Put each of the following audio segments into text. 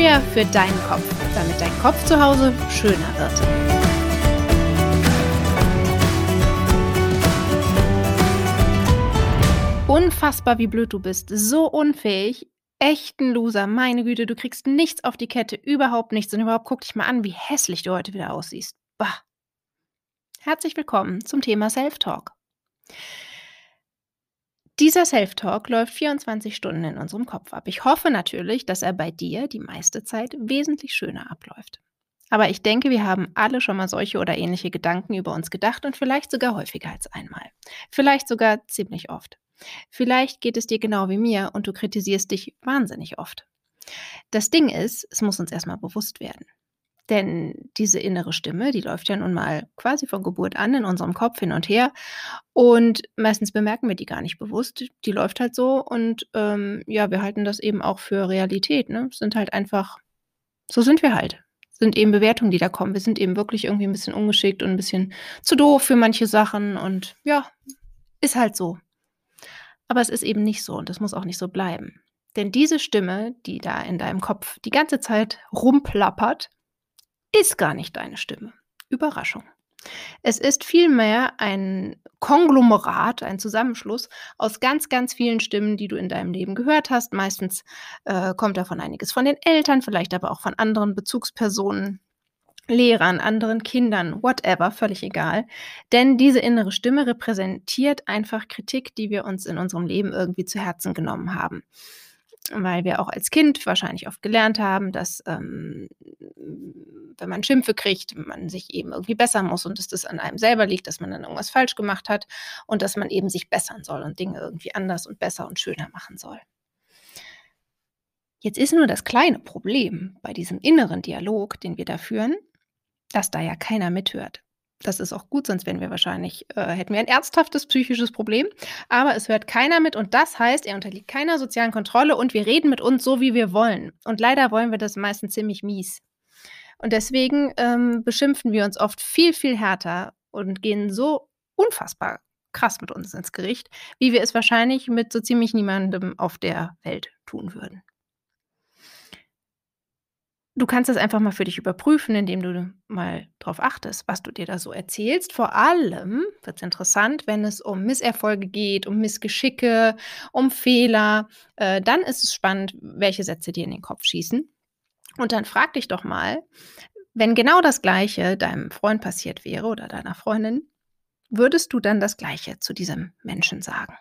Feuer für deinen Kopf, damit dein Kopf zu Hause schöner wird. Unfassbar, wie blöd du bist. So unfähig. Echt ein Loser. Meine Güte, du kriegst nichts auf die Kette. Überhaupt nichts. Und überhaupt guck dich mal an, wie hässlich du heute wieder aussiehst. Bah. Herzlich willkommen zum Thema Self-Talk. Dieser Self-Talk läuft 24 Stunden in unserem Kopf ab. Ich hoffe natürlich, dass er bei dir die meiste Zeit wesentlich schöner abläuft. Aber ich denke, wir haben alle schon mal solche oder ähnliche Gedanken über uns gedacht und vielleicht sogar häufiger als einmal. Vielleicht sogar ziemlich oft. Vielleicht geht es dir genau wie mir und du kritisierst dich wahnsinnig oft. Das Ding ist, es muss uns erstmal bewusst werden. Denn diese innere Stimme, die läuft ja nun mal quasi von Geburt an in unserem Kopf hin und her. Und meistens bemerken wir die gar nicht bewusst. Die läuft halt so und ähm, ja, wir halten das eben auch für Realität. Ne? Sind halt einfach, so sind wir halt. Sind eben Bewertungen, die da kommen. Wir sind eben wirklich irgendwie ein bisschen ungeschickt und ein bisschen zu doof für manche Sachen. Und ja, ist halt so. Aber es ist eben nicht so und das muss auch nicht so bleiben. Denn diese Stimme, die da in deinem Kopf die ganze Zeit rumplappert, ist gar nicht deine Stimme. Überraschung. Es ist vielmehr ein Konglomerat, ein Zusammenschluss aus ganz, ganz vielen Stimmen, die du in deinem Leben gehört hast. Meistens äh, kommt davon einiges von den Eltern, vielleicht aber auch von anderen Bezugspersonen, Lehrern, anderen Kindern, whatever, völlig egal. Denn diese innere Stimme repräsentiert einfach Kritik, die wir uns in unserem Leben irgendwie zu Herzen genommen haben weil wir auch als Kind wahrscheinlich oft gelernt haben, dass ähm, wenn man Schimpfe kriegt, man sich eben irgendwie bessern muss und dass das an einem selber liegt, dass man dann irgendwas falsch gemacht hat und dass man eben sich bessern soll und Dinge irgendwie anders und besser und schöner machen soll. Jetzt ist nur das kleine Problem bei diesem inneren Dialog, den wir da führen, dass da ja keiner mithört. Das ist auch gut, sonst wären wir wahrscheinlich, äh, hätten wir ein ernsthaftes psychisches Problem. Aber es hört keiner mit und das heißt, er unterliegt keiner sozialen Kontrolle und wir reden mit uns so, wie wir wollen. Und leider wollen wir das meistens ziemlich mies. Und deswegen ähm, beschimpfen wir uns oft viel, viel härter und gehen so unfassbar krass mit uns ins Gericht, wie wir es wahrscheinlich mit so ziemlich niemandem auf der Welt tun würden. Du kannst das einfach mal für dich überprüfen, indem du mal darauf achtest, was du dir da so erzählst. Vor allem wird es interessant, wenn es um Misserfolge geht, um Missgeschicke, um Fehler. Äh, dann ist es spannend, welche Sätze dir in den Kopf schießen. Und dann frag dich doch mal, wenn genau das Gleiche deinem Freund passiert wäre oder deiner Freundin, würdest du dann das Gleiche zu diesem Menschen sagen?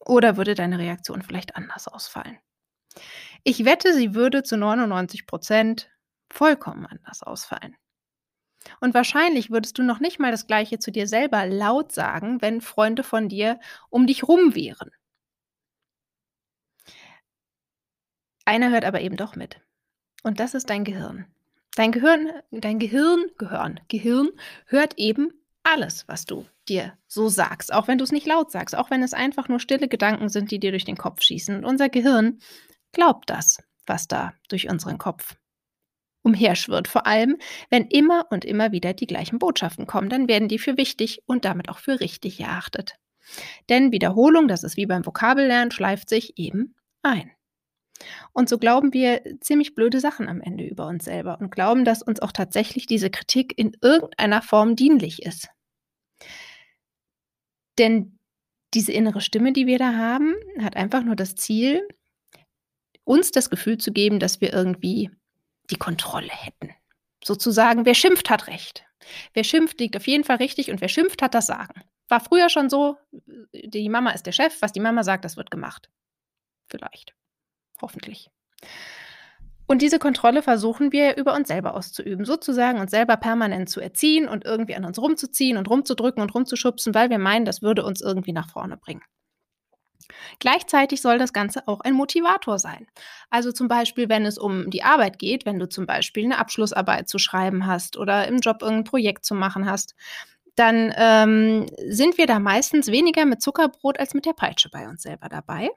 Oder würde deine Reaktion vielleicht anders ausfallen? Ich wette, sie würde zu 99 Prozent vollkommen anders ausfallen. Und wahrscheinlich würdest du noch nicht mal das Gleiche zu dir selber laut sagen, wenn Freunde von dir um dich rum wären. Einer hört aber eben doch mit. Und das ist dein Gehirn. Dein Gehirn, dein Gehirn, Gehirn, Gehirn hört eben alles, was du dir so sagst, auch wenn du es nicht laut sagst, auch wenn es einfach nur stille Gedanken sind, die dir durch den Kopf schießen. Und unser Gehirn glaubt das, was da durch unseren Kopf umherschwirrt. Vor allem, wenn immer und immer wieder die gleichen Botschaften kommen, dann werden die für wichtig und damit auch für richtig erachtet. Denn Wiederholung, das ist wie beim Vokabellernen, schleift sich eben ein. Und so glauben wir ziemlich blöde Sachen am Ende über uns selber und glauben, dass uns auch tatsächlich diese Kritik in irgendeiner Form dienlich ist. Denn diese innere Stimme, die wir da haben, hat einfach nur das Ziel, uns das Gefühl zu geben, dass wir irgendwie die Kontrolle hätten. Sozusagen, wer schimpft, hat Recht. Wer schimpft, liegt auf jeden Fall richtig und wer schimpft, hat das Sagen. War früher schon so, die Mama ist der Chef, was die Mama sagt, das wird gemacht. Vielleicht. Hoffentlich. Und diese Kontrolle versuchen wir über uns selber auszuüben, sozusagen uns selber permanent zu erziehen und irgendwie an uns rumzuziehen und rumzudrücken und rumzuschubsen, weil wir meinen, das würde uns irgendwie nach vorne bringen. Gleichzeitig soll das Ganze auch ein Motivator sein. Also zum Beispiel, wenn es um die Arbeit geht, wenn du zum Beispiel eine Abschlussarbeit zu schreiben hast oder im Job irgendein Projekt zu machen hast, dann ähm, sind wir da meistens weniger mit Zuckerbrot als mit der Peitsche bei uns selber dabei.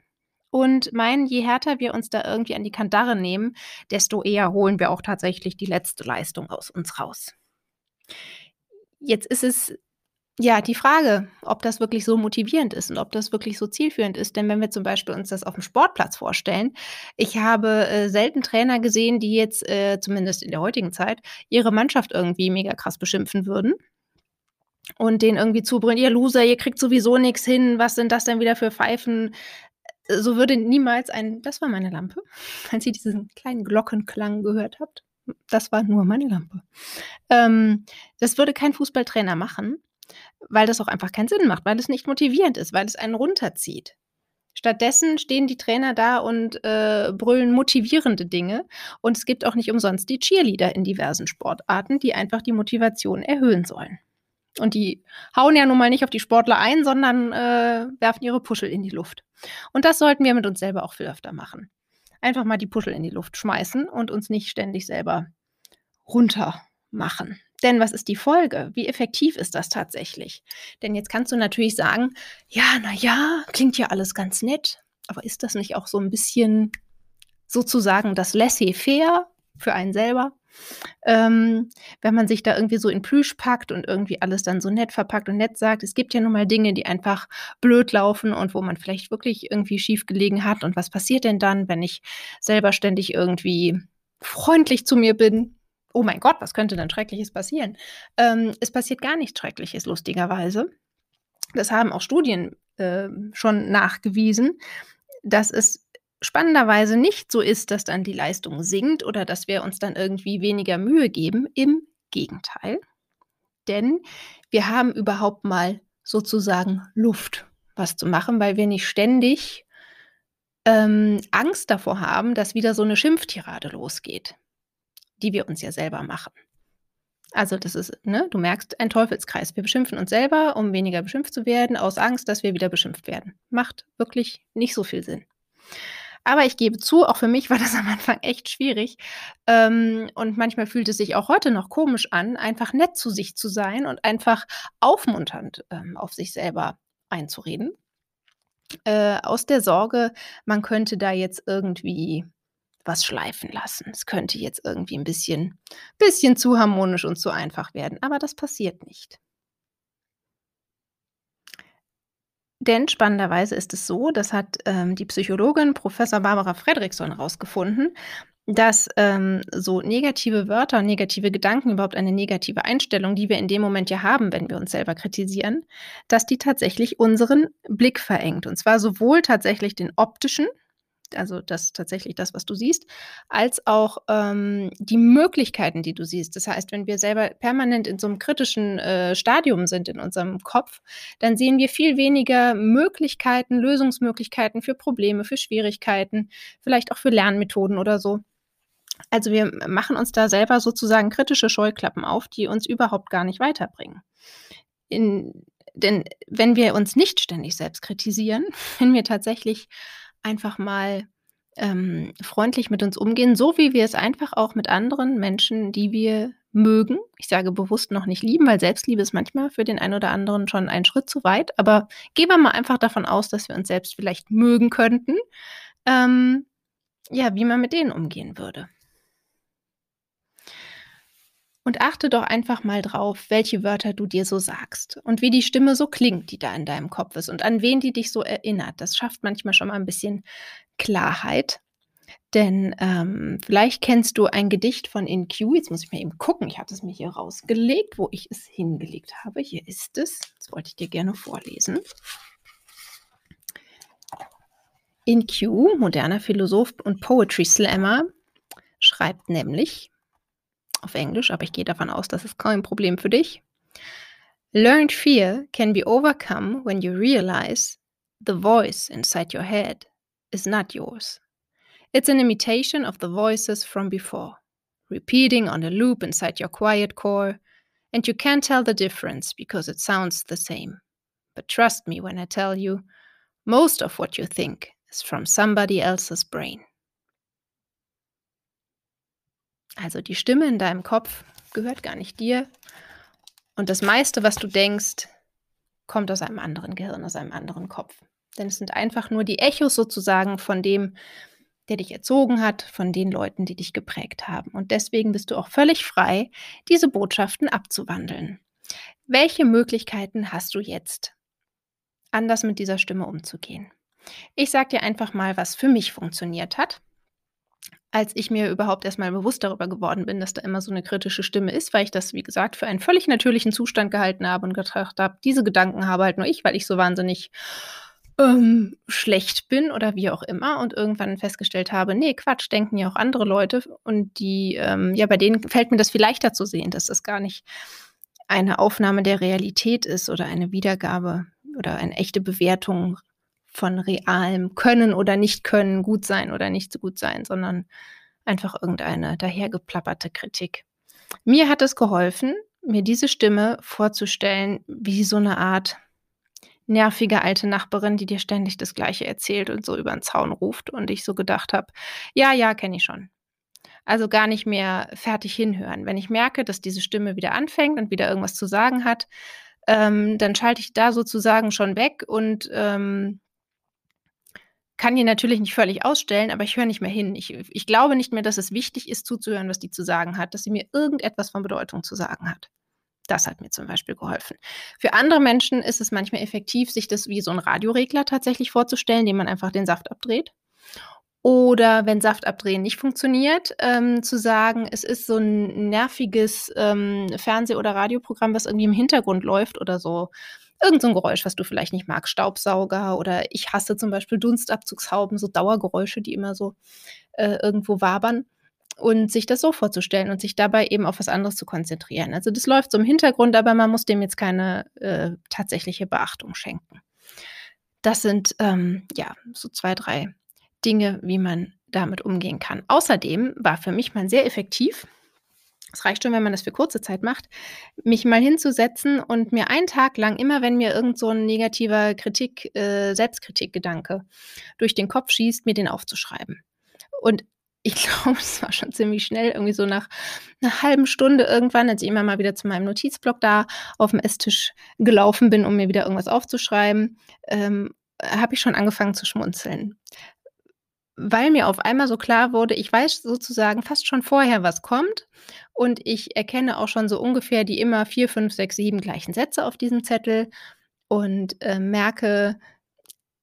Und meinen, je härter wir uns da irgendwie an die Kandare nehmen, desto eher holen wir auch tatsächlich die letzte Leistung aus uns raus. Jetzt ist es ja, die Frage, ob das wirklich so motivierend ist und ob das wirklich so zielführend ist. Denn wenn wir zum Beispiel uns das auf dem Sportplatz vorstellen, ich habe äh, selten Trainer gesehen, die jetzt, äh, zumindest in der heutigen Zeit, ihre Mannschaft irgendwie mega krass beschimpfen würden und den irgendwie zubrüllen, ihr Loser, ihr kriegt sowieso nichts hin, was sind das denn wieder für Pfeifen? So würde niemals ein, das war meine Lampe, als ihr diesen kleinen Glockenklang gehört habt. Das war nur meine Lampe. Ähm, das würde kein Fußballtrainer machen weil das auch einfach keinen Sinn macht, weil es nicht motivierend ist, weil es einen runterzieht. Stattdessen stehen die Trainer da und äh, brüllen motivierende Dinge. Und es gibt auch nicht umsonst die Cheerleader in diversen Sportarten, die einfach die Motivation erhöhen sollen. Und die hauen ja nun mal nicht auf die Sportler ein, sondern äh, werfen ihre Puschel in die Luft. Und das sollten wir mit uns selber auch viel öfter machen. Einfach mal die Puschel in die Luft schmeißen und uns nicht ständig selber runter machen. Denn was ist die Folge? Wie effektiv ist das tatsächlich? Denn jetzt kannst du natürlich sagen, ja, na ja, klingt ja alles ganz nett, aber ist das nicht auch so ein bisschen sozusagen das laissez-faire für einen selber? Ähm, wenn man sich da irgendwie so in Plüsch packt und irgendwie alles dann so nett verpackt und nett sagt, es gibt ja nun mal Dinge, die einfach blöd laufen und wo man vielleicht wirklich irgendwie schief gelegen hat. Und was passiert denn dann, wenn ich selber ständig irgendwie freundlich zu mir bin, oh mein Gott, was könnte denn Schreckliches passieren? Ähm, es passiert gar nichts Schreckliches, lustigerweise. Das haben auch Studien äh, schon nachgewiesen, dass es spannenderweise nicht so ist, dass dann die Leistung sinkt oder dass wir uns dann irgendwie weniger Mühe geben. Im Gegenteil. Denn wir haben überhaupt mal sozusagen Luft, was zu machen, weil wir nicht ständig ähm, Angst davor haben, dass wieder so eine Schimpftirade losgeht die wir uns ja selber machen. Also das ist, ne, du merkst, ein Teufelskreis. Wir beschimpfen uns selber, um weniger beschimpft zu werden, aus Angst, dass wir wieder beschimpft werden. Macht wirklich nicht so viel Sinn. Aber ich gebe zu, auch für mich war das am Anfang echt schwierig. Ähm, und manchmal fühlt es sich auch heute noch komisch an, einfach nett zu sich zu sein und einfach aufmunternd ähm, auf sich selber einzureden. Äh, aus der Sorge, man könnte da jetzt irgendwie was schleifen lassen. Es könnte jetzt irgendwie ein bisschen, bisschen zu harmonisch und zu einfach werden, aber das passiert nicht. Denn spannenderweise ist es so, das hat ähm, die Psychologin Professor Barbara Fredrickson herausgefunden, dass ähm, so negative Wörter, negative Gedanken, überhaupt eine negative Einstellung, die wir in dem Moment ja haben, wenn wir uns selber kritisieren, dass die tatsächlich unseren Blick verengt. Und zwar sowohl tatsächlich den optischen, also das tatsächlich das, was du siehst, als auch ähm, die Möglichkeiten, die du siehst. Das heißt, wenn wir selber permanent in so einem kritischen äh, Stadium sind in unserem Kopf, dann sehen wir viel weniger Möglichkeiten, Lösungsmöglichkeiten für Probleme, für Schwierigkeiten, vielleicht auch für Lernmethoden oder so. Also wir machen uns da selber sozusagen kritische Scheuklappen auf, die uns überhaupt gar nicht weiterbringen. In, denn wenn wir uns nicht ständig selbst kritisieren, wenn wir tatsächlich einfach mal ähm, freundlich mit uns umgehen, so wie wir es einfach auch mit anderen Menschen, die wir mögen. Ich sage bewusst noch nicht lieben, weil Selbstliebe ist manchmal für den einen oder anderen schon ein Schritt zu weit. Aber gehen wir mal einfach davon aus, dass wir uns selbst vielleicht mögen könnten. Ähm, ja, wie man mit denen umgehen würde. Und achte doch einfach mal drauf, welche Wörter du dir so sagst und wie die Stimme so klingt, die da in deinem Kopf ist und an wen die dich so erinnert. Das schafft manchmal schon mal ein bisschen Klarheit. Denn ähm, vielleicht kennst du ein Gedicht von InQ. Jetzt muss ich mal eben gucken. Ich hatte es mir hier rausgelegt, wo ich es hingelegt habe. Hier ist es. Das wollte ich dir gerne vorlesen. InQ, moderner Philosoph und Poetry Slammer, schreibt nämlich, auf Englisch, aber ich gehe davon aus, das ist kein Problem für dich. Learned fear can be overcome when you realize the voice inside your head is not yours. It's an imitation of the voices from before, repeating on a loop inside your quiet core, and you can't tell the difference because it sounds the same. But trust me when I tell you, most of what you think is from somebody else's brain. Also die Stimme in deinem Kopf gehört gar nicht dir. Und das meiste, was du denkst, kommt aus einem anderen Gehirn, aus einem anderen Kopf. Denn es sind einfach nur die Echos sozusagen von dem, der dich erzogen hat, von den Leuten, die dich geprägt haben. Und deswegen bist du auch völlig frei, diese Botschaften abzuwandeln. Welche Möglichkeiten hast du jetzt, anders mit dieser Stimme umzugehen? Ich sage dir einfach mal, was für mich funktioniert hat als ich mir überhaupt erstmal bewusst darüber geworden bin, dass da immer so eine kritische Stimme ist, weil ich das, wie gesagt, für einen völlig natürlichen Zustand gehalten habe und gedacht habe, diese Gedanken habe halt nur ich, weil ich so wahnsinnig ähm, schlecht bin oder wie auch immer und irgendwann festgestellt habe, nee, Quatsch, denken ja auch andere Leute und die, ähm, ja, bei denen fällt mir das viel leichter zu sehen, dass das gar nicht eine Aufnahme der Realität ist oder eine Wiedergabe oder eine echte Bewertung von realem Können oder Nicht-Können, gut sein oder nicht so gut sein, sondern einfach irgendeine dahergeplapperte Kritik. Mir hat es geholfen, mir diese Stimme vorzustellen, wie so eine Art nervige alte Nachbarin, die dir ständig das Gleiche erzählt und so über den Zaun ruft und ich so gedacht habe, ja, ja, kenne ich schon. Also gar nicht mehr fertig hinhören. Wenn ich merke, dass diese Stimme wieder anfängt und wieder irgendwas zu sagen hat, ähm, dann schalte ich da sozusagen schon weg und ähm, kann die natürlich nicht völlig ausstellen, aber ich höre nicht mehr hin. Ich, ich glaube nicht mehr, dass es wichtig ist, zuzuhören, was die zu sagen hat, dass sie mir irgendetwas von Bedeutung zu sagen hat. Das hat mir zum Beispiel geholfen. Für andere Menschen ist es manchmal effektiv, sich das wie so ein Radioregler tatsächlich vorzustellen, dem man einfach den Saft abdreht. Oder wenn Saft abdrehen nicht funktioniert, ähm, zu sagen, es ist so ein nerviges ähm, Fernseh- oder Radioprogramm, was irgendwie im Hintergrund läuft oder so irgend so ein Geräusch, was du vielleicht nicht magst, Staubsauger oder ich hasse zum Beispiel Dunstabzugshauben, so Dauergeräusche, die immer so äh, irgendwo wabern und sich das so vorzustellen und sich dabei eben auf was anderes zu konzentrieren. Also das läuft so im Hintergrund, aber man muss dem jetzt keine äh, tatsächliche Beachtung schenken. Das sind ähm, ja so zwei, drei Dinge, wie man damit umgehen kann. Außerdem war für mich mal sehr effektiv, es reicht schon, wenn man das für kurze Zeit macht, mich mal hinzusetzen und mir einen Tag lang, immer wenn mir irgend so ein negativer Kritik, äh, Selbstkritikgedanke durch den Kopf schießt, mir den aufzuschreiben. Und ich glaube, es war schon ziemlich schnell, irgendwie so nach einer halben Stunde irgendwann, als ich immer mal wieder zu meinem Notizblock da auf dem Esstisch gelaufen bin, um mir wieder irgendwas aufzuschreiben, ähm, habe ich schon angefangen zu schmunzeln weil mir auf einmal so klar wurde, ich weiß sozusagen fast schon vorher, was kommt. Und ich erkenne auch schon so ungefähr die immer vier, fünf, sechs, sieben gleichen Sätze auf diesem Zettel und äh, merke,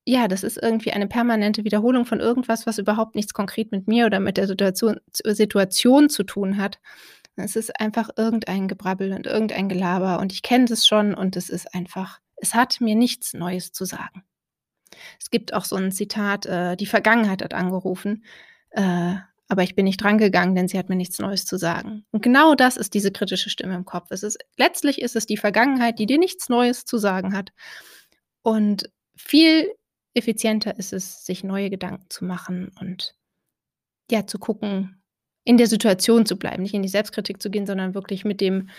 ja, das ist irgendwie eine permanente Wiederholung von irgendwas, was überhaupt nichts konkret mit mir oder mit der Situation, Situation zu tun hat. Es ist einfach irgendein Gebrabbel und irgendein Gelaber und ich kenne das schon und es ist einfach, es hat mir nichts Neues zu sagen. Es gibt auch so ein Zitat, äh, die Vergangenheit hat angerufen, äh, aber ich bin nicht drangegangen, denn sie hat mir nichts Neues zu sagen. Und genau das ist diese kritische Stimme im Kopf. Es ist, letztlich ist es die Vergangenheit, die dir nichts Neues zu sagen hat. Und viel effizienter ist es, sich neue Gedanken zu machen und ja, zu gucken, in der Situation zu bleiben, nicht in die Selbstkritik zu gehen, sondern wirklich mit dem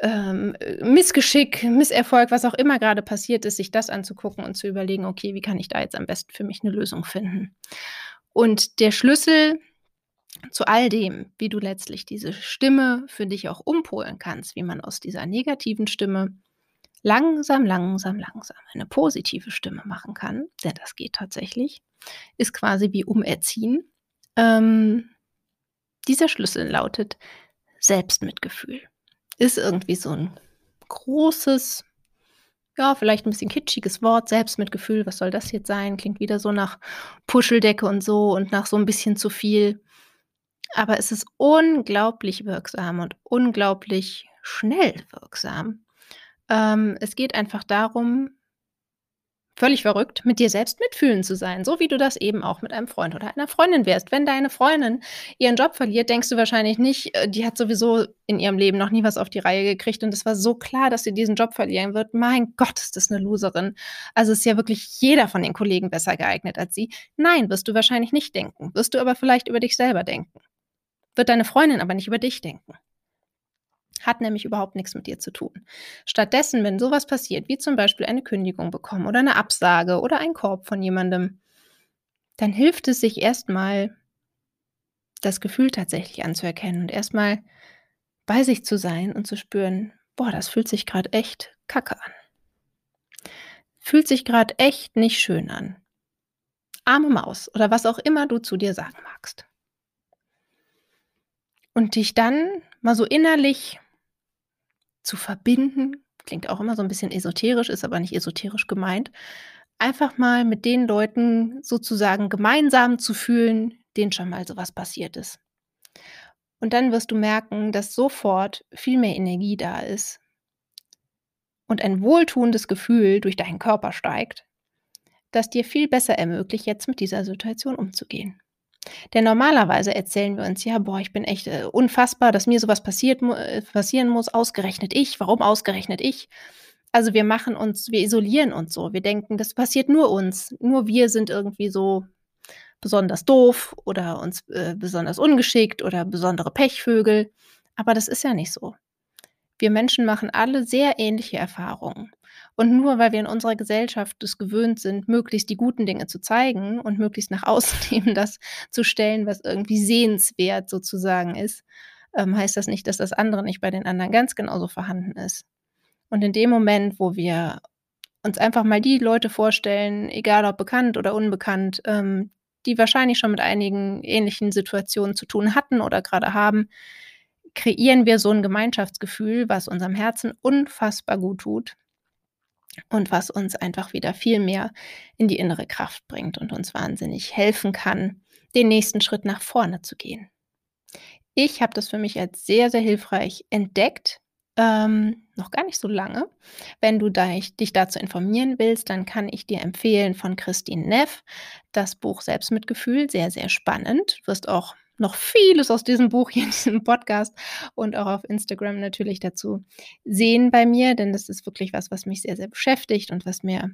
ähm, Missgeschick, Misserfolg, was auch immer gerade passiert ist, sich das anzugucken und zu überlegen, okay, wie kann ich da jetzt am besten für mich eine Lösung finden? Und der Schlüssel zu all dem, wie du letztlich diese Stimme für dich auch umpolen kannst, wie man aus dieser negativen Stimme langsam, langsam, langsam eine positive Stimme machen kann, denn das geht tatsächlich, ist quasi wie umerziehen. Ähm, dieser Schlüssel lautet Selbstmitgefühl ist irgendwie so ein großes, ja, vielleicht ein bisschen kitschiges Wort, Selbstmitgefühl, was soll das jetzt sein? Klingt wieder so nach Puscheldecke und so und nach so ein bisschen zu viel. Aber es ist unglaublich wirksam und unglaublich schnell wirksam. Ähm, es geht einfach darum, völlig verrückt, mit dir selbst mitfühlen zu sein, so wie du das eben auch mit einem Freund oder einer Freundin wärst. Wenn deine Freundin ihren Job verliert, denkst du wahrscheinlich nicht, äh, die hat sowieso in ihrem Leben noch nie was auf die Reihe gekriegt und es war so klar, dass sie diesen Job verlieren wird. Mein Gott, ist das eine Loserin. Also ist ja wirklich jeder von den Kollegen besser geeignet als sie. Nein, wirst du wahrscheinlich nicht denken. Wirst du aber vielleicht über dich selber denken. Wird deine Freundin aber nicht über dich denken. Hat nämlich überhaupt nichts mit dir zu tun. Stattdessen, wenn sowas passiert, wie zum Beispiel eine Kündigung bekommen oder eine Absage oder ein Korb von jemandem, dann hilft es sich erstmal, das Gefühl tatsächlich anzuerkennen und erstmal bei sich zu sein und zu spüren, boah, das fühlt sich gerade echt kacke an. Fühlt sich gerade echt nicht schön an. Arme Maus oder was auch immer du zu dir sagen magst. Und dich dann mal so innerlich zu verbinden, klingt auch immer so ein bisschen esoterisch, ist aber nicht esoterisch gemeint, einfach mal mit den Leuten sozusagen gemeinsam zu fühlen, denen schon mal so was passiert ist. Und dann wirst du merken, dass sofort viel mehr Energie da ist und ein wohltuendes Gefühl durch deinen Körper steigt, das dir viel besser ermöglicht, jetzt mit dieser Situation umzugehen. Denn normalerweise erzählen wir uns, ja, boah, ich bin echt äh, unfassbar, dass mir sowas passiert, äh, passieren muss, ausgerechnet ich, warum ausgerechnet ich? Also wir machen uns, wir isolieren uns so, wir denken, das passiert nur uns, nur wir sind irgendwie so besonders doof oder uns äh, besonders ungeschickt oder besondere Pechvögel. Aber das ist ja nicht so. Wir Menschen machen alle sehr ähnliche Erfahrungen. Und nur weil wir in unserer Gesellschaft es gewöhnt sind, möglichst die guten Dinge zu zeigen und möglichst nach außen eben das zu stellen, was irgendwie sehenswert sozusagen ist, ähm, heißt das nicht, dass das andere nicht bei den anderen ganz genauso vorhanden ist. Und in dem Moment, wo wir uns einfach mal die Leute vorstellen, egal ob bekannt oder unbekannt, ähm, die wahrscheinlich schon mit einigen ähnlichen Situationen zu tun hatten oder gerade haben, kreieren wir so ein Gemeinschaftsgefühl, was unserem Herzen unfassbar gut tut und was uns einfach wieder viel mehr in die innere Kraft bringt und uns wahnsinnig helfen kann, den nächsten Schritt nach vorne zu gehen. Ich habe das für mich als sehr, sehr hilfreich entdeckt ähm, noch gar nicht so lange. Wenn du dich, dazu informieren willst, dann kann ich dir empfehlen von Christine Neff das Buch Selbstmitgefühl. Sehr, sehr spannend. Du wirst auch noch vieles aus diesem Buch hier in diesem Podcast und auch auf Instagram natürlich dazu sehen bei mir, denn das ist wirklich was, was mich sehr, sehr beschäftigt und was mir,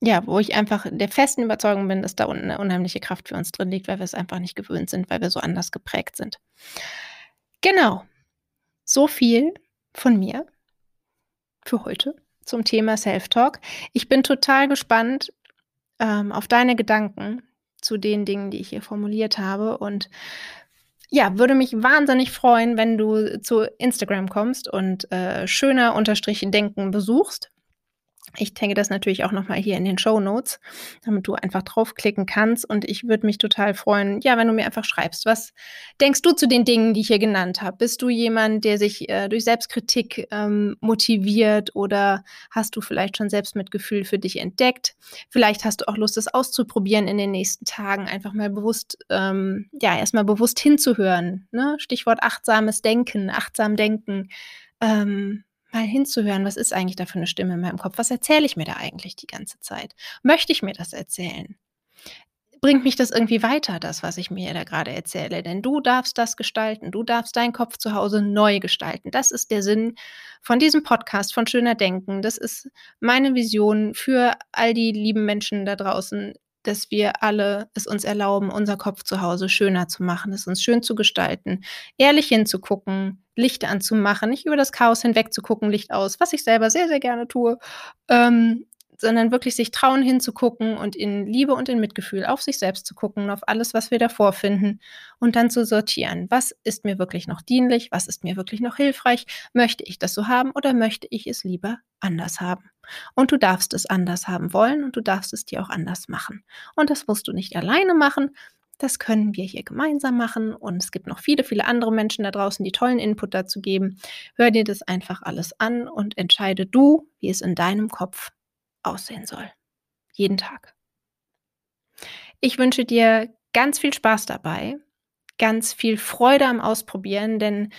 ja, wo ich einfach der festen Überzeugung bin, dass da unten eine unheimliche Kraft für uns drin liegt, weil wir es einfach nicht gewöhnt sind, weil wir so anders geprägt sind. Genau. So viel von mir für heute zum Thema Self-Talk. Ich bin total gespannt ähm, auf deine Gedanken zu den Dingen, die ich hier formuliert habe und ja, würde mich wahnsinnig freuen, wenn du zu Instagram kommst und äh, schöner Unterstrichen Denken besuchst. Ich denke das natürlich auch nochmal hier in den Show Notes, damit du einfach draufklicken kannst. Und ich würde mich total freuen, ja, wenn du mir einfach schreibst, was denkst du zu den Dingen, die ich hier genannt habe? Bist du jemand, der sich äh, durch Selbstkritik ähm, motiviert oder hast du vielleicht schon Selbstmitgefühl für dich entdeckt? Vielleicht hast du auch Lust, das auszuprobieren in den nächsten Tagen, einfach mal bewusst, ähm, ja, erstmal bewusst hinzuhören. Ne? Stichwort achtsames Denken, achtsam denken. Ähm, mal hinzuhören, was ist eigentlich da für eine Stimme in meinem Kopf? Was erzähle ich mir da eigentlich die ganze Zeit? Möchte ich mir das erzählen? Bringt mich das irgendwie weiter, das, was ich mir da gerade erzähle? Denn du darfst das gestalten. Du darfst deinen Kopf zu Hause neu gestalten. Das ist der Sinn von diesem Podcast, von Schöner Denken. Das ist meine Vision für all die lieben Menschen da draußen dass wir alle es uns erlauben, unser Kopf zu Hause schöner zu machen, es uns schön zu gestalten, ehrlich hinzugucken, Licht anzumachen, nicht über das Chaos hinweg zu gucken, Licht aus, was ich selber sehr, sehr gerne tue, ähm, sondern wirklich sich trauen hinzugucken und in Liebe und in Mitgefühl auf sich selbst zu gucken, auf alles, was wir davor finden und dann zu sortieren. Was ist mir wirklich noch dienlich? Was ist mir wirklich noch hilfreich? Möchte ich das so haben oder möchte ich es lieber anders haben? Und du darfst es anders haben wollen und du darfst es dir auch anders machen. Und das musst du nicht alleine machen. Das können wir hier gemeinsam machen und es gibt noch viele, viele andere Menschen da draußen, die tollen Input dazu geben. Hör dir das einfach alles an und entscheide du, wie es in deinem Kopf aussehen soll. Jeden Tag. Ich wünsche dir ganz viel Spaß dabei, ganz viel Freude am Ausprobieren, denn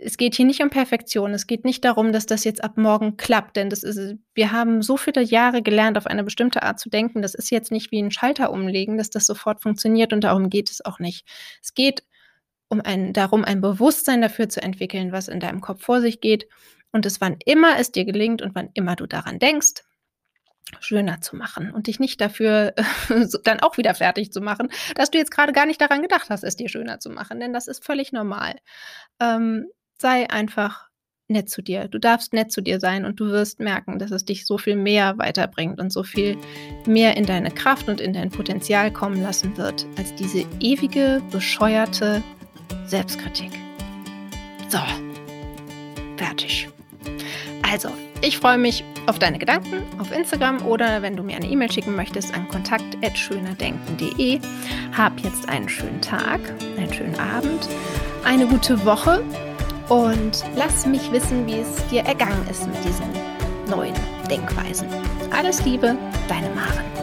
es geht hier nicht um Perfektion. Es geht nicht darum, dass das jetzt ab morgen klappt, denn das ist, wir haben so viele Jahre gelernt, auf eine bestimmte Art zu denken. Das ist jetzt nicht wie ein Schalter umlegen, dass das sofort funktioniert und darum geht es auch nicht. Es geht um ein, darum, ein Bewusstsein dafür zu entwickeln, was in deinem Kopf vor sich geht und es wann immer es dir gelingt und wann immer du daran denkst, schöner zu machen und dich nicht dafür dann auch wieder fertig zu machen, dass du jetzt gerade gar nicht daran gedacht hast, es dir schöner zu machen, denn das ist völlig normal. Ähm, sei einfach nett zu dir. Du darfst nett zu dir sein und du wirst merken, dass es dich so viel mehr weiterbringt und so viel mehr in deine Kraft und in dein Potenzial kommen lassen wird, als diese ewige, bescheuerte Selbstkritik. So, fertig. Also, ich freue mich auf deine Gedanken auf Instagram oder wenn du mir eine E-Mail schicken möchtest an kontakt.schönerdenken.de. Hab jetzt einen schönen Tag, einen schönen Abend, eine gute Woche und lass mich wissen, wie es dir ergangen ist mit diesen neuen Denkweisen. Alles Liebe, deine Maren.